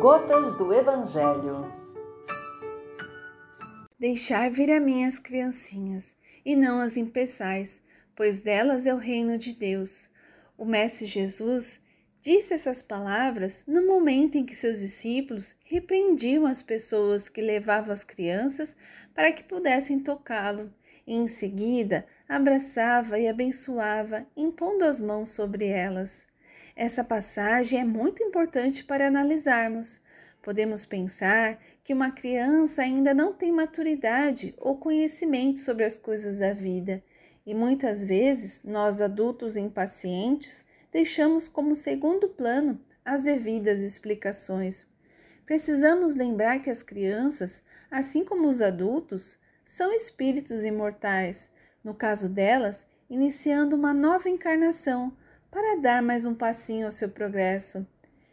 Gotas do Evangelho. Deixai vir a mim as criancinhas, e não as impeçais, pois delas é o reino de Deus. O Mestre Jesus disse essas palavras no momento em que seus discípulos repreendiam as pessoas que levavam as crianças para que pudessem tocá-lo, e em seguida abraçava e abençoava, impondo as mãos sobre elas. Essa passagem é muito importante para analisarmos. Podemos pensar que uma criança ainda não tem maturidade ou conhecimento sobre as coisas da vida, e muitas vezes nós adultos impacientes deixamos como segundo plano as devidas explicações. Precisamos lembrar que as crianças, assim como os adultos, são espíritos imortais, no caso delas, iniciando uma nova encarnação para dar mais um passinho ao seu progresso.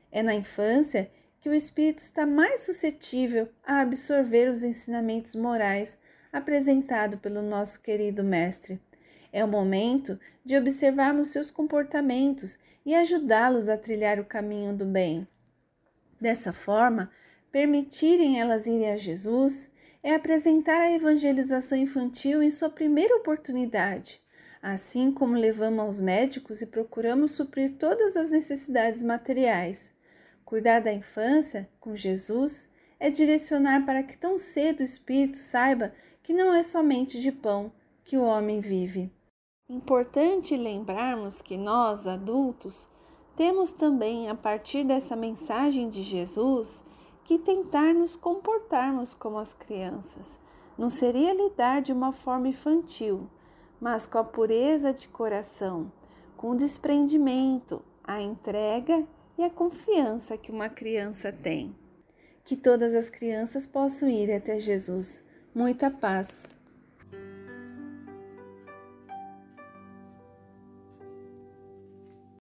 É na infância que o espírito está mais suscetível a absorver os ensinamentos morais apresentados pelo nosso querido mestre. É o momento de observarmos seus comportamentos e ajudá-los a trilhar o caminho do bem. Dessa forma, permitirem elas irem a Jesus é apresentar a evangelização infantil em sua primeira oportunidade assim como levamos aos médicos e procuramos suprir todas as necessidades materiais. Cuidar da infância com Jesus é direcionar para que tão cedo o espírito saiba que não é somente de pão que o homem vive. Importante lembrarmos que nós, adultos, temos também, a partir dessa mensagem de Jesus, que tentar nos comportarmos como as crianças. Não seria lidar de uma forma infantil, mas com a pureza de coração, com o desprendimento, a entrega e a confiança que uma criança tem. Que todas as crianças possam ir até Jesus. Muita paz.